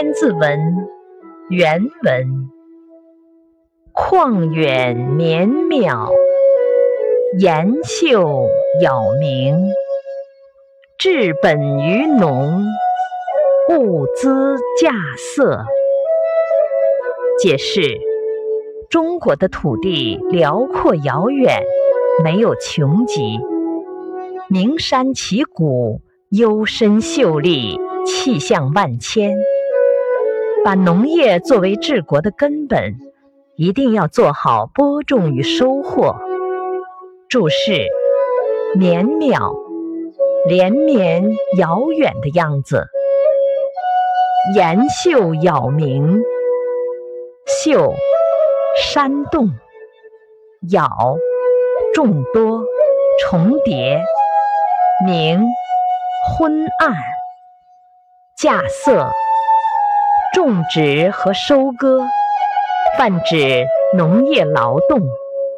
千字文》原文：旷远绵邈，岩秀杳冥。治本于农，物资稼穑。解释：中国的土地辽阔遥远，没有穷极，名山奇谷，幽深秀丽，气象万千。把农业作为治国的根本，一定要做好播种与收获。注释：绵邈。连绵遥远的样子，岩秀杳冥，秀山洞，杳众多重叠，冥昏暗，稼穑种植和收割，泛指农业劳动。